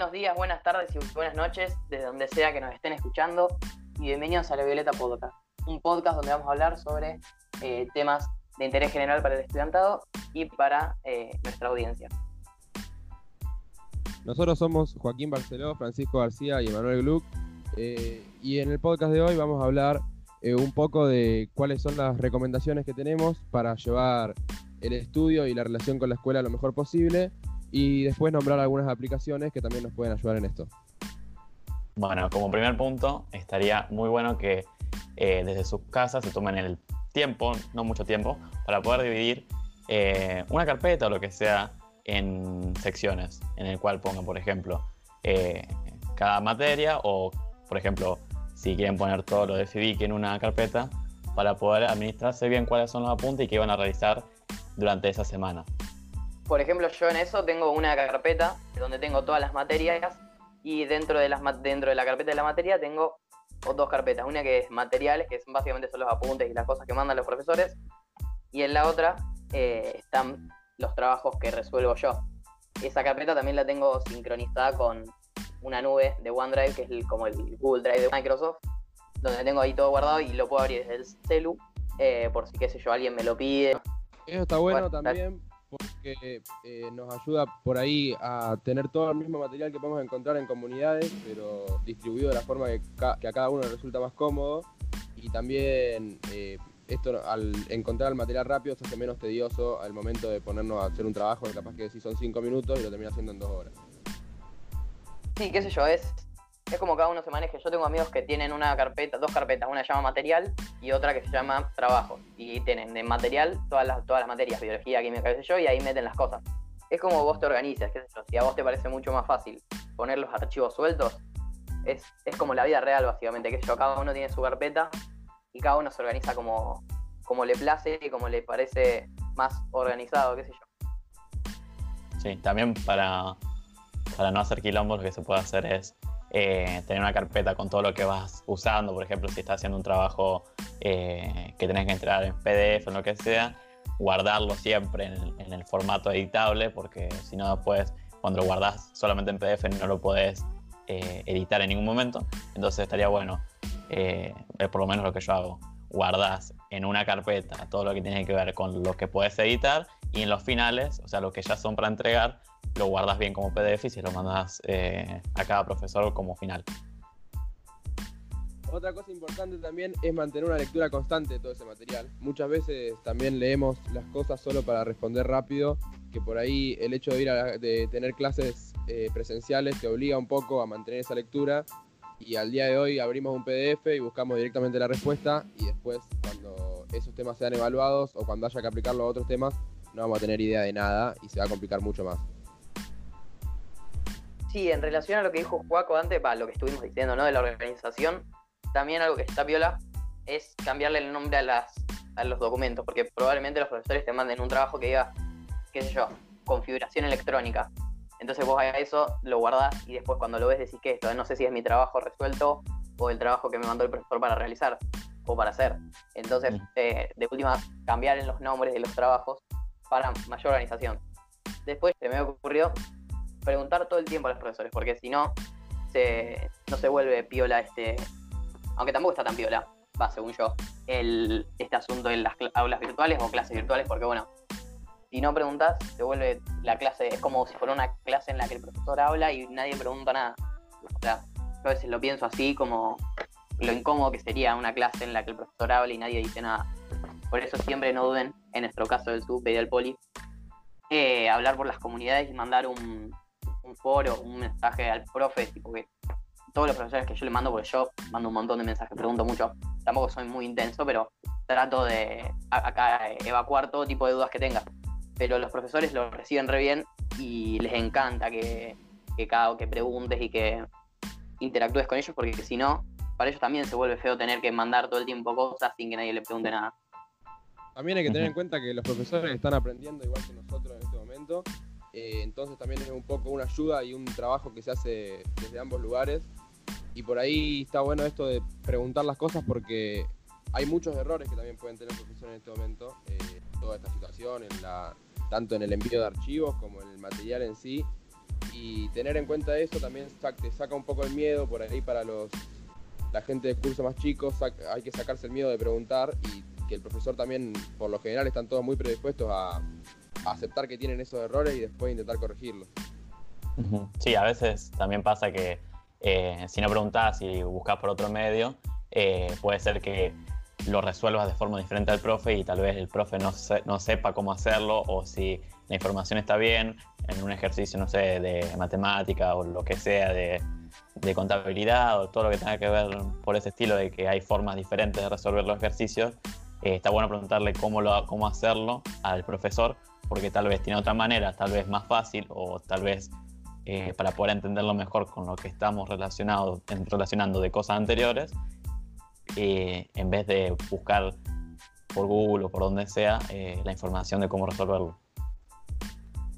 Buenos días, buenas tardes y buenas noches, desde donde sea que nos estén escuchando. Y bienvenidos a la Violeta Podcast, un podcast donde vamos a hablar sobre eh, temas de interés general para el estudiantado y para eh, nuestra audiencia. Nosotros somos Joaquín Barceló, Francisco García y Emanuel Gluck. Eh, y en el podcast de hoy vamos a hablar un poco de cuáles son las recomendaciones que tenemos para llevar el estudio y la relación con la escuela lo mejor posible y después nombrar algunas aplicaciones que también nos pueden ayudar en esto. Bueno, como primer punto, estaría muy bueno que eh, desde sus casas se tomen el tiempo, no mucho tiempo, para poder dividir eh, una carpeta o lo que sea en secciones, en el cual pongan, por ejemplo, eh, cada materia o, por ejemplo, si quieren poner todo lo de FIDIC en una carpeta, para poder administrarse bien cuáles son los apuntes y qué van a realizar durante esa semana. Por ejemplo, yo en eso tengo una carpeta donde tengo todas las materias y dentro de, las, dentro de la carpeta de la materia tengo dos carpetas. Una que es materiales, que básicamente son los apuntes y las cosas que mandan los profesores. Y en la otra eh, están los trabajos que resuelvo yo. Esa carpeta también la tengo sincronizada con una nube de OneDrive, que es como el Google Drive de Microsoft, donde tengo ahí todo guardado y lo puedo abrir desde el celu, eh, por si, qué sé yo, alguien me lo pide. Eso está bueno, también porque eh, nos ayuda por ahí a tener todo el mismo material que podemos encontrar en comunidades, pero distribuido de la forma que, a cada uno le resulta más cómodo. Y también eh, esto al encontrar el material rápido se hace menos tedioso al momento de ponernos a hacer un trabajo que capaz que si son cinco minutos y lo termina haciendo en dos horas. Sí, qué sé yo, es es como cada uno se maneje. Yo tengo amigos que tienen una carpeta, dos carpetas, una se llama material y otra que se llama trabajo. Y tienen de material todas las, materias, biología, química, qué sé yo, y ahí meten las cosas. Es como vos te organizas, qué sé yo. Si a vos te parece mucho más fácil poner los archivos sueltos, es, como la vida real, básicamente, que yo. Cada uno tiene su carpeta y cada uno se organiza como, como le place y como le parece más organizado, qué sé yo. Sí, también para, para no hacer quilombo lo que se puede hacer es eh, tener una carpeta con todo lo que vas usando, por ejemplo, si estás haciendo un trabajo eh, que tenés que entrar en PDF o lo que sea, guardarlo siempre en el, formato editable, porque si no después cuando lo guardas solamente en PDF no lo puedes eh, editar en ningún momento, entonces estaría bueno, es por lo menos lo que yo hago, guardas en una carpeta todo lo que tiene que ver con lo que puedes editar y en los finales, o sea, lo que ya son para entregar, lo guardas bien como PDF y se lo mandas eh, a cada profesor como final. Otra cosa importante también es mantener una lectura constante de todo ese material. Muchas veces también leemos las cosas solo para responder rápido, que por ahí el hecho de ir a de tener clases eh, presenciales te obliga un poco a mantener esa lectura y al día de hoy abrimos un PDF y buscamos directamente la respuesta y después cuando esos temas sean evaluados o cuando haya que aplicarlo a otros temas no vamos a tener idea de nada y se va a complicar mucho más. Sí, en relación a lo que dijo Juaco antes, para lo que estuvimos diciendo, ¿no? De la organización, también algo que está viola es cambiarle el nombre a las a los documentos, porque probablemente los profesores te manden un trabajo que diga, qué sé yo, configuración electrónica. Entonces vos a eso lo guardás y después cuando lo ves decís que esto, no sé si es mi trabajo resuelto o el trabajo que me mandó el profesor para realizar o para hacer. Entonces, eh, de última, cambiar en los nombres de los trabajos para mayor organización. Después se me ocurrió preguntar todo el tiempo a los profesores, porque si no, se, no se vuelve piola este, aunque tampoco está tan piola, va, según yo, el, este asunto en las aulas virtuales o clases virtuales, porque bueno, si no preguntas, se vuelve la clase, es como si fuera una clase en la que el profesor habla y nadie pregunta nada. O sea, yo a veces lo pienso así como lo incómodo que sería una clase en la que el profesor habla y nadie dice nada. Por eso siempre no duden, en nuestro caso del SUB y del Poli, eh, hablar por las comunidades y mandar un, un foro, un mensaje al profe, tipo que todos los profesores que yo le mando, porque yo mando un montón de mensajes, pregunto mucho, tampoco soy muy intenso, pero trato de acá evacuar todo tipo de dudas que tenga. Pero los profesores lo reciben re bien y les encanta que, que cada que preguntes y que interactúes con ellos, porque si no, para ellos también se vuelve feo tener que mandar todo el tiempo cosas sin que nadie le pregunte nada. También hay que tener en cuenta que los profesores están aprendiendo igual que nosotros en este momento eh, entonces también es un poco una ayuda y un trabajo que se hace desde ambos lugares. Y por ahí está bueno esto de preguntar las cosas porque hay muchos errores que también pueden tener profesores en este momento. Eh, toda esta situación, tanto en el envío de archivos como en el material en sí. Y Y tener en cuenta eso también te saca un poco el miedo por ahí para los la gente de curso más chicos, hay que sacarse el miedo de preguntar y que el profesor también, por lo general, están todos muy predispuestos a, aceptar que tienen esos errores y después intentar corregirlos. Sí, a veces también pasa que eh, si no preguntás y buscas por otro medio, eh, puede ser que lo resuelvas de forma diferente al profe y tal vez el profe no, no sepa cómo hacerlo o si la información está bien en un ejercicio, no sé, de matemática o lo que sea, de, de contabilidad o todo lo que tenga que ver por ese estilo de que hay formas diferentes de resolver los ejercicios, eh, está bueno preguntarle cómo, lo, cómo hacerlo al profesor, porque tal vez tiene otra manera, tal vez más fácil o tal vez eh, para poder entenderlo mejor con lo que estamos relacionados, relacionando de cosas anteriores, eh, en vez de buscar por Google o por donde sea la información de cómo resolverlo.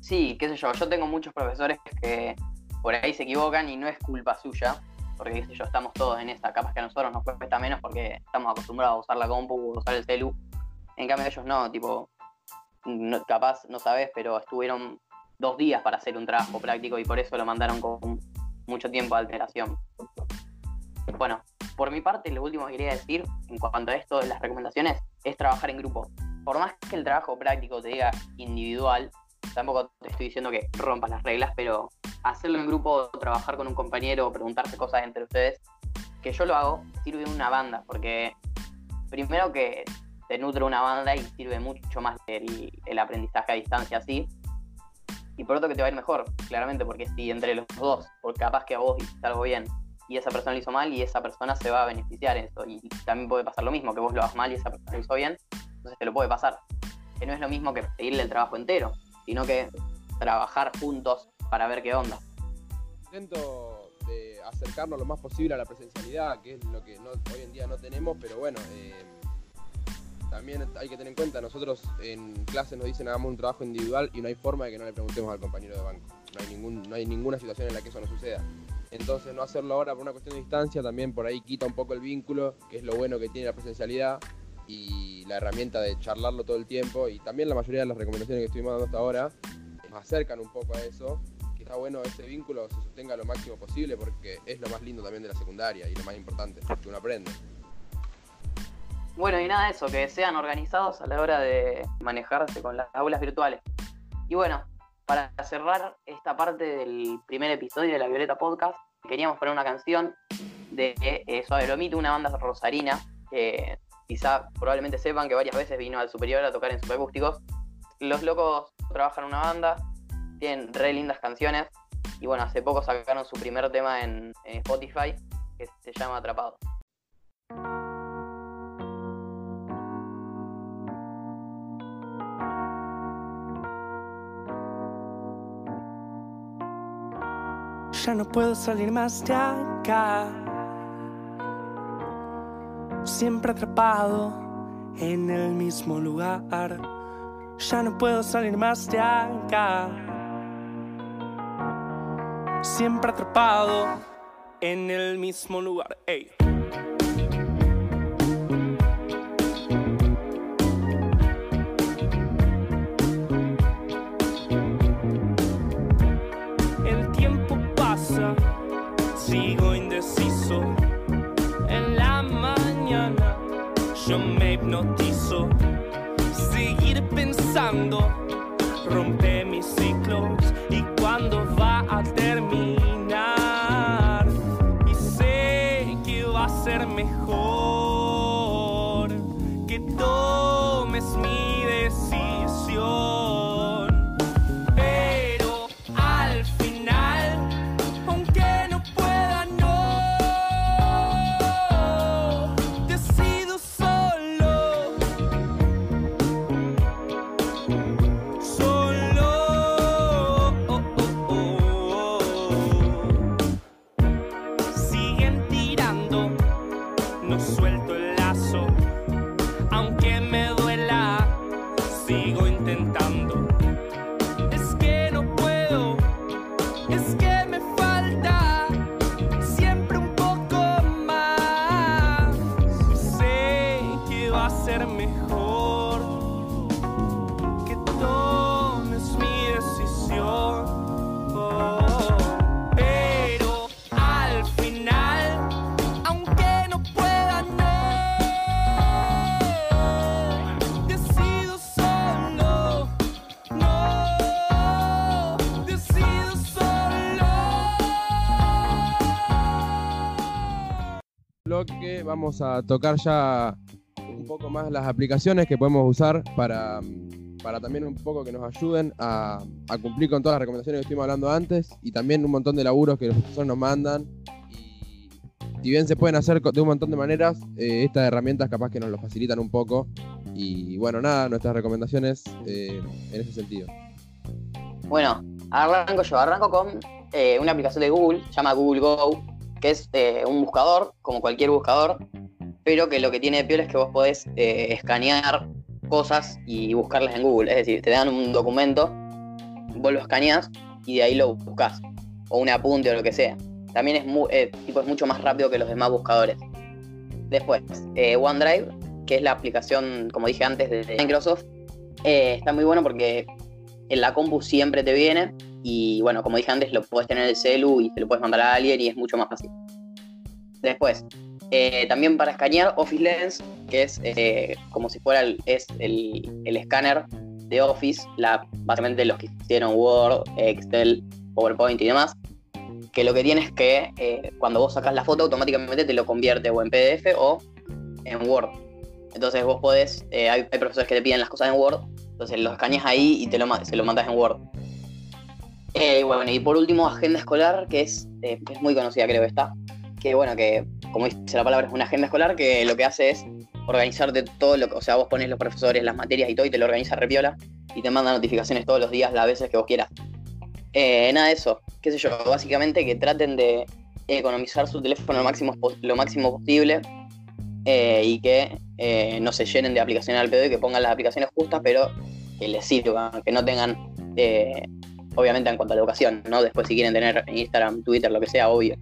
Sí, qué sé yo, yo tengo muchos profesores que por ahí se equivocan y no es culpa suya, porque qué estamos todos en esta, capaz que a nosotros nos cuesta menos porque estamos acostumbrados a usar la compu, a usar el celu, en cambio ellos no, tipo, capaz no sabes, pero estuvieron dos días para hacer un trabajo práctico y por eso lo mandaron con mucho tiempo de alteración. Bueno, por mi parte, lo último que quería decir en cuanto a esto las recomendaciones es trabajar en grupo. Por más que el trabajo práctico te diga individual, tampoco te estoy diciendo que rompas las reglas, pero hacerlo en grupo, trabajar con un compañero, preguntarse cosas entre ustedes, que yo lo hago, sirve una banda, porque primero que te nutre una banda y sirve mucho más el, el aprendizaje a distancia así. Y por otro que te va a ir mejor, claramente, porque si entre los dos, porque capaz que a vos hiciste algo bien y esa persona lo hizo mal y esa persona se va a beneficiar en eso. Y también puede pasar lo mismo, que vos lo hagas mal y esa persona lo hizo bien, entonces te lo puede pasar. Que no es lo mismo que pedirle el trabajo entero, sino que trabajar juntos para ver qué onda. Intento acercarnos lo más posible a la presencialidad, que es lo que hoy en día no tenemos, pero bueno, eh, también hay que tener en cuenta, nosotros en clase nos dicen hagamos un trabajo individual y no hay forma de que no le preguntemos al compañero de banco. No hay, ninguna situación en la que eso no suceda. Entonces no hacerlo ahora por una cuestión de distancia también por ahí quita un poco el vínculo, que es lo bueno que tiene la presencialidad y la herramienta de charlarlo todo el tiempo y también la mayoría de las recomendaciones que estuvimos dando hasta ahora nos acercan un poco a eso está bueno ese vínculo se sostenga lo máximo posible porque es lo más lindo también de la secundaria y lo más importante que uno aprende. Bueno, y nada de eso, que sean organizados a la hora de manejarse con las aulas virtuales. Y bueno, para cerrar esta parte del primer episodio de la Violeta Podcast, queríamos poner una canción de eh, una banda rosarina, que quizá probablemente sepan que varias veces vino al superior a tocar en subacústicos. Los locos trabajan en una banda, tienen re lindas canciones. Y bueno, hace poco sacaron su primer tema en, Spotify que se llama Atrapado. Ya no puedo salir más de acá. Siempre atrapado en el mismo lugar. Ya no puedo salir más de acá siempre atrapado en el mismo lugar. Ey. Vamos a tocar ya un poco más las aplicaciones que podemos usar para, para también un poco que nos ayuden a, cumplir con todas las recomendaciones que estuvimos hablando antes y también un montón de laburos que los profesores nos mandan. Y si bien se pueden hacer de un montón de maneras, eh, estas herramientas capaz que nos lo facilitan un poco. Y bueno, nada, nuestras recomendaciones eh, en ese sentido. Bueno, arranco yo, arranco con eh, una aplicación de Google, se llama Google Go, que es eh, un buscador, como cualquier buscador, pero que lo que tiene de peor es que vos podés eh, escanear cosas y buscarlas en Google. Es decir, te dan un documento, vos lo escaneas y de ahí lo buscas. O un apunte o lo que sea. También es, eh, tipo, es mucho más rápido que los demás buscadores. Después, OneDrive, que es la aplicación, como dije antes, de Microsoft, está muy bueno porque en la compu siempre te viene y bueno, como dije antes, lo puedes tener en el celu y se lo puedes mandar a alguien y es mucho más fácil. Después, eh, también para escanear Office Lens, que es eh, como si fuera el, es el, el escáner de Office, la, básicamente los que hicieron Word, Excel, PowerPoint y demás, que lo que tiene es que eh, cuando vos sacas la foto automáticamente te lo convierte o en PDF o en Word. Entonces vos podés, eh, hay, hay profesores que te piden las cosas en Word, entonces lo escaneas ahí y te lo, se lo mandas en Word. Eh, bueno, y por último, agenda escolar, que es, eh, es muy conocida, creo que está. Que bueno, que como dice la palabra, es una agenda escolar que lo que hace es organizarte todo lo que, o sea, vos pones los profesores, las materias y todo, y te lo organiza repiola, y te manda notificaciones todos los días, las veces que vos quieras. Eh, nada de eso, qué sé yo, básicamente que traten de economizar su teléfono lo máximo, lo máximo posible eh, y que eh, no se llenen de aplicaciones al pedo y que pongan las aplicaciones justas, pero que les sirvan, que no tengan, obviamente en cuanto a la educación, ¿no? Después si quieren tener Instagram, Twitter, lo que sea, obvio.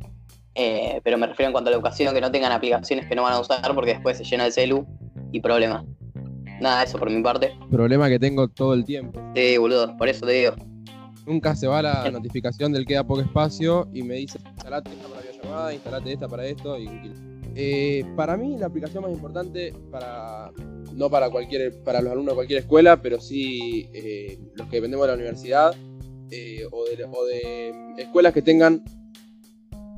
Eh, pero me refiero en cuanto a la educación, que no tengan aplicaciones que no van a usar porque después se llena el celu y problemas. Nada, eso por mi parte. Problema que tengo todo el tiempo. Sí, boludo, por eso te digo. Nunca se va la Bien. notificación del queda poco espacio y me dice instalate esta para videollamada, instalate esta para esto y. Eh, para mí la aplicación más importante para no para cualquier para los alumnos de cualquier escuela, pero sí eh, los que dependemos de la universidad eh, o, de, escuelas que tengan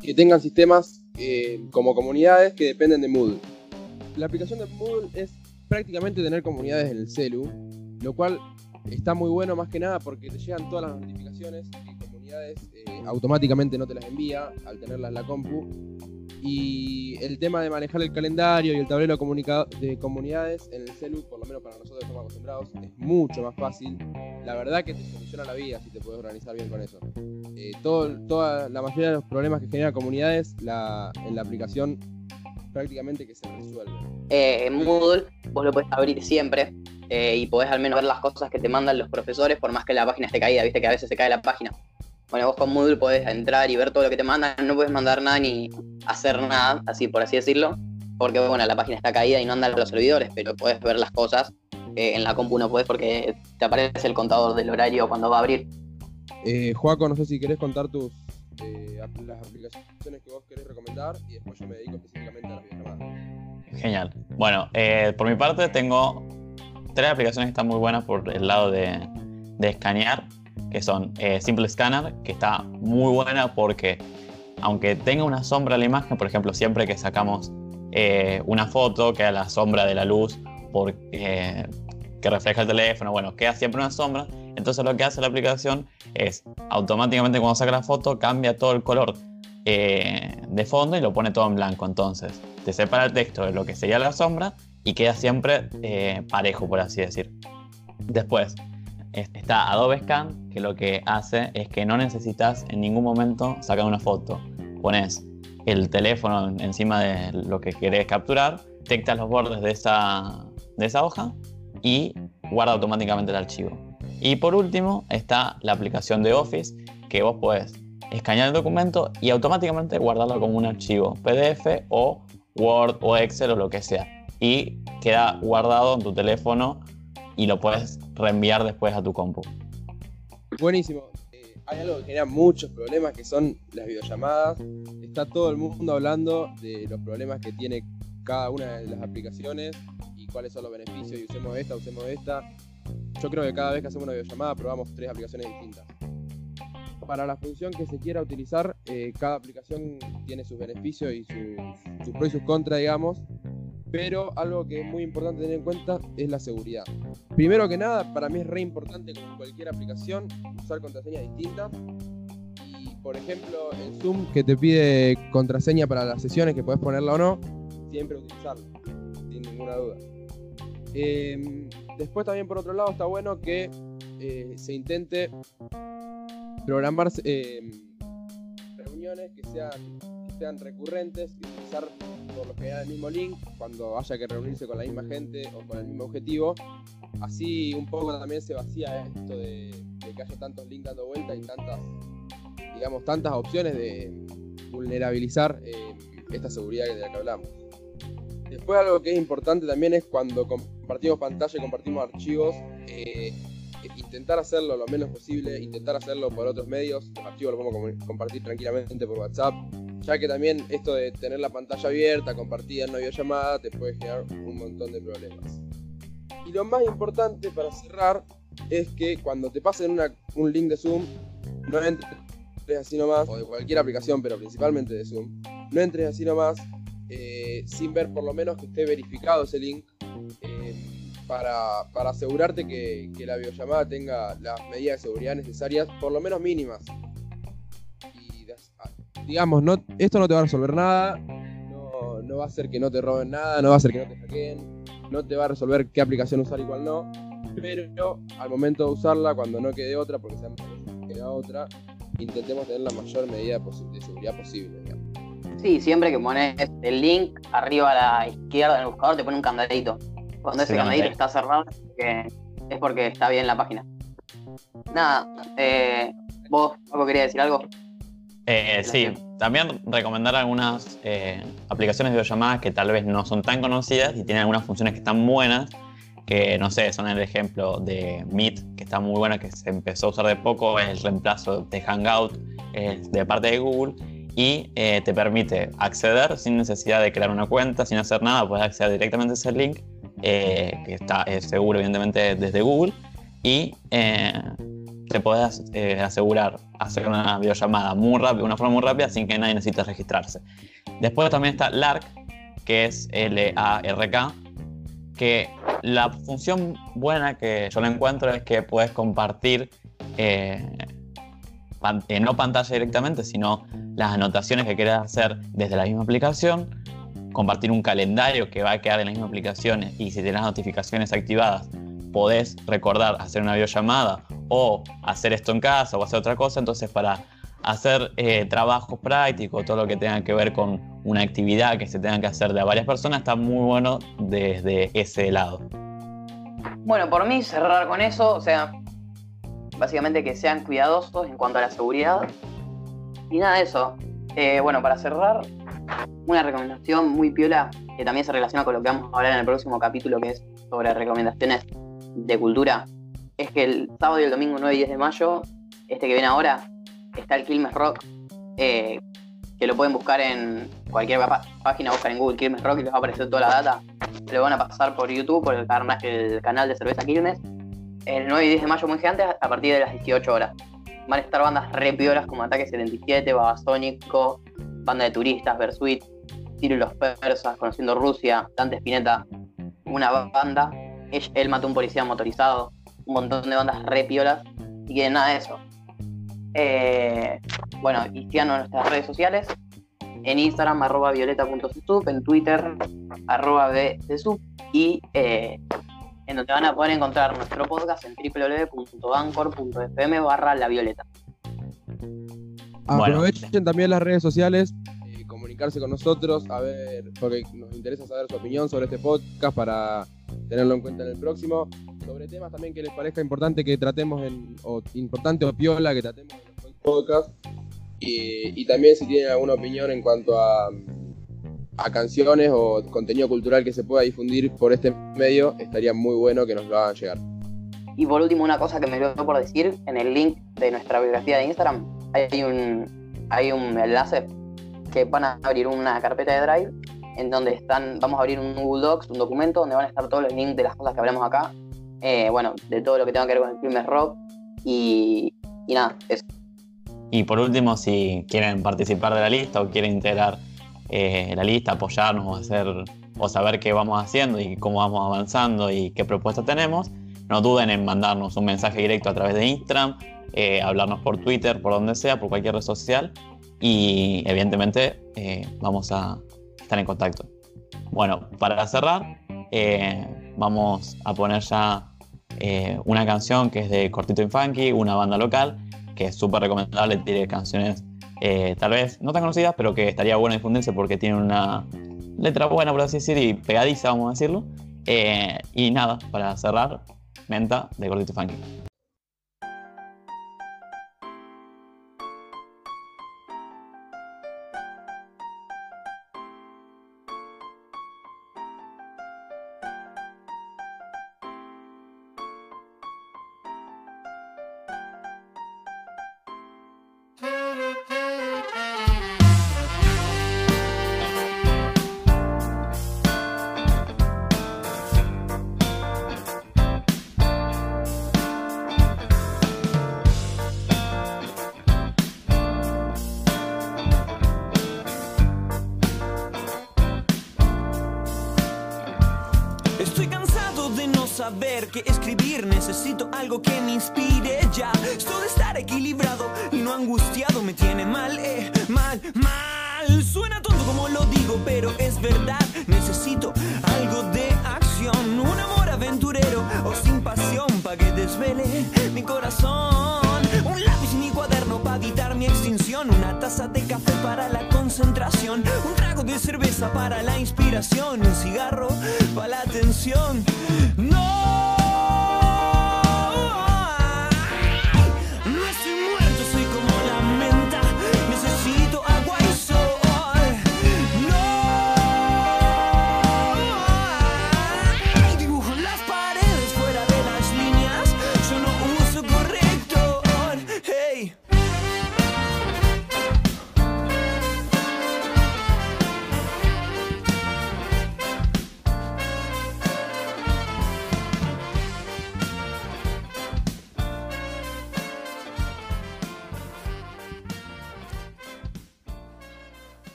que tengan sistemas eh, como comunidades que dependen de Moodle. La aplicación de Moodle es prácticamente tener comunidades en el celu, lo cual está muy bueno más que nada porque te llegan todas las notificaciones que comunidades eh, automáticamente no te las envía al tenerlas en la compu. Y el tema de manejar el calendario y el tablero de comunidades en el celu, por lo menos para nosotros que estamos acostumbrados, es mucho más fácil. La verdad que te soluciona la vida si te puedes organizar bien con eso. Eh, toda la mayoría de los problemas que generan comunidades la, en la aplicación prácticamente que se resuelven. Eh, en Moodle vos lo podés abrir siempre eh, y podés al menos ver las cosas que te mandan los profesores por más que la página esté caída, viste que a veces se cae la página. Bueno, vos con Moodle podés entrar y ver todo lo que te mandan, no puedes mandar nada ni hacer nada, así por así decirlo, porque bueno, la página está caída y no andan los servidores, pero podés ver las cosas. eh, en la compu no podés porque te aparece el contador del horario cuando va a abrir. Eh, Joaco, no sé si querés contar tus eh, las aplicaciones que vos querés recomendar y después yo me dedico específicamente a las videollamadas. Genial. Bueno, eh, por mi parte tengo tres aplicaciones que están muy buenas por el lado de, de escanear, que son eh, Simple Scanner, que está muy buena porque aunque tenga una sombra en la imagen, por ejemplo, siempre que sacamos eh, una foto, queda la sombra de la luz por, eh, que refleja el teléfono, bueno, queda siempre una sombra. Entonces lo que hace la aplicación es automáticamente cuando saca la foto cambia todo el color eh, de fondo y lo pone todo en blanco. Entonces te separa el texto de lo que sería la sombra y queda siempre eh, parejo, por así decir. Después es- está Adobe Scan, que lo que hace es que no necesitas en ningún momento sacar una foto. Pones el teléfono en- encima de lo que querés capturar, detectas los bordes de esa, de esa hoja y guarda automáticamente el archivo. Y por último está la aplicación de Office, que vos podés escanear el documento y automáticamente guardarlo como un archivo PDF o Word o Excel o lo que sea. Y queda guardado en tu teléfono y lo puedes reenviar después a tu compu. Buenísimo. Eh, hay algo que genera muchos problemas que son las videollamadas. Está todo el mundo hablando de los problemas que tiene cada una de las aplicaciones y cuáles son los beneficios y usemos esta, usemos esta. Yo creo que cada vez que hacemos una videollamada probamos tres aplicaciones distintas. para la función que se quiera utilizar, eh, cada aplicación tiene sus beneficios y sus, sus pros y sus contras, digamos. Pero algo que es muy importante tener en cuenta es la seguridad. Primero que nada, para mí es re importante como en cualquier aplicación usar contraseñas distintas. Y por ejemplo, en Zoom que te pide contraseña para las sesiones, que puedes ponerla o no, siempre utilizarla, sin ninguna duda. Eh, después también por otro lado está bueno que eh, se intente programar eh, reuniones que sean, recurrentes por lo general el mismo link cuando haya que reunirse con la misma gente o con el mismo objetivo. Así un poco también se vacía esto de, de que haya tantos links dando vuelta y tantas, digamos, tantas opciones de vulnerabilizar eh, esta seguridad de la que hablamos. Después algo que es importante también es cuando compartimos pantalla y compartimos archivos, eh, intentar hacerlo lo menos posible, intentar hacerlo por otros medios, los archivos los podemos compartir tranquilamente por WhatsApp, ya que también esto de tener la pantalla abierta, compartida en una videollamada, te puede generar un montón de problemas. Y lo más importante para cerrar es que cuando te pasen un link de Zoom, no entres así nomás, o de cualquier aplicación, pero principalmente de Zoom, no entres así nomás eh, sin ver por lo menos que esté verificado ese link. Eh, para, para, asegurarte que, que, la videollamada tenga las medidas de seguridad necesarias, por lo menos mínimas. Digamos, no, esto no te va a resolver nada, no, no, va a hacer que no te roben nada, no va a hacer que no te hackeen, no te va a resolver qué aplicación usar y cuál no, pero al momento de usarla, cuando no quede otra, porque se queda otra, intentemos tener la mayor medida de seguridad posible. Digamos. Sí, siempre que pones el link arriba a la izquierda del buscador te pone un candadito. Cuando ese candadito está cerrado es porque está bien la página. Nada, eh, ¿vos, Paco, querías decir algo? Eh, sí, también recomendar algunas eh, aplicaciones de videollamadas que tal vez no son tan conocidas y tienen algunas funciones que están buenas, que no sé, son el ejemplo de Meet, que está muy buena, que se empezó a usar de poco, es el reemplazo de Hangout de parte de Google y eh, te permite acceder sin necesidad de crear una cuenta, sin hacer nada, puedes acceder directamente a ese link, que está seguro evidentemente desde Google, y eh, te puedes asegurar hacer una videollamada muy rápida, una forma muy rápida, sin que nadie necesite registrarse. Después también está LARK, que es L-A-R-K, que la función buena que yo le encuentro es que puedes compartir eh, no pantalla directamente, sino las anotaciones que quieras hacer desde la misma aplicación, compartir un calendario que va a quedar en la misma aplicación y si tienes notificaciones activadas, podés recordar hacer una videollamada o hacer esto en casa o hacer otra cosa, entonces para hacer eh, trabajos prácticos, todo lo que tenga que ver con una actividad que se tenga que hacer de varias personas, está muy bueno desde ese lado. Bueno, por mí cerrar con eso, o sea, básicamente que sean cuidadosos en cuanto a la seguridad. Y nada de eso. Eh, bueno, para cerrar, una recomendación muy piola que también se relaciona con lo que vamos a hablar en el próximo capítulo, que es sobre recomendaciones de cultura, es que el sábado y el domingo 9 y 10 de mayo, este que viene ahora, está el Quilmes Rock, eh, que lo pueden buscar en cualquier página, buscar en Google Quilmes Rock y les va a aparecer toda la data. Lo van a pasar por YouTube, por el, el canal de cerveza Quilmes el 9 y 10 de mayo muy gigante a partir de las 18 horas. Van a estar bandas re piolas como Ataque 77, Babasónico, Banda de Turistas, Versuit, Tiro y los Persas, Conociendo Rusia, Dante Spinetta, una banda, él mató a un policía motorizado, un montón de bandas re piolas y que nada de eso. Eh, bueno, y síganos en nuestras redes sociales, en Instagram arroba violeta.cesup, en Twitter arroba y eh, en donde van a poder encontrar nuestro podcast en www.bancor.fm barra la violeta. Aprovechen también las redes sociales, eh, comunicarse con nosotros, a ver, porque nos interesa saber su opinión sobre este podcast para tenerlo en cuenta en el próximo. Sobre temas también que les parezca importante que tratemos en, o importante o piola que tratemos en los podcasts. y también si tienen alguna opinión en cuanto a a canciones o contenido cultural que se pueda difundir por este medio, estaría muy bueno que nos lo hagan llegar. Y por último, una cosa que me dio por decir, en el link de nuestra biografía de Instagram hay un, hay un enlace que van a abrir una carpeta de Drive en donde están, vamos a abrir un Google Docs, un documento donde van a estar todos los links de las cosas que hablamos acá, eh, bueno, de todo lo que tenga que ver con el primer rock y, nada, eso. Y por último, si quieren participar de la lista o quieren integrar eh, la lista, apoyarnos o, hacer, o saber qué vamos haciendo y cómo vamos avanzando y qué propuestas tenemos, no duden en mandarnos un mensaje directo a través de Instagram, eh, hablarnos por Twitter, por donde sea, por cualquier red social y evidentemente vamos a estar en contacto. Bueno, para cerrar, vamos a poner ya una canción que es de Cortito Infunky, una banda local, que es súper recomendable, tiene canciones eh, tal vez no tan conocidas, pero que estaría bueno difundirse porque tiene una letra buena, por así decir, y pegadiza, vamos a decirlo. Eh, y nada, para cerrar, Menta de Gordito Funky. Saber que escribir necesito algo que me inspire ya. Esto de estar equilibrado y no angustiado me tiene mal, eh, mal, mal. Suena tonto como lo digo, pero es verdad. Necesito algo de acción, un amor aventurero o sin pasión para que desvele mi corazón. Un lápiz y mi cuaderno para evitar mi extinción, una taza de café para la concentración, un trago de cerveza para la inspiración, un cigarro para la atención.